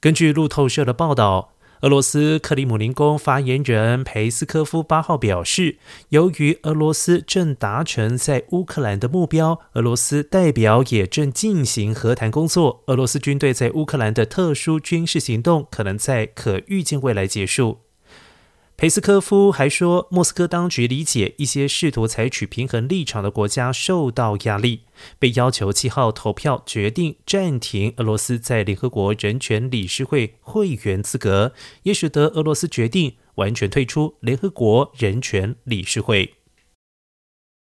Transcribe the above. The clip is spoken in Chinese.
根据路透社的报道。俄罗斯克里姆林宫发言人佩斯科夫八号表示，由于俄罗斯正达成在乌克兰的目标，俄罗斯代表也正进行和谈工作。俄罗斯军队在乌克兰的特殊军事行动可能在可预见未来结束。佩斯科夫还说，莫斯科当局理解一些试图采取平衡立场的国家受到压力，被要求七号投票决定暂停俄罗斯在联合国人权理事会会员资格，也使得俄罗斯决定完全退出联合国人权理事会。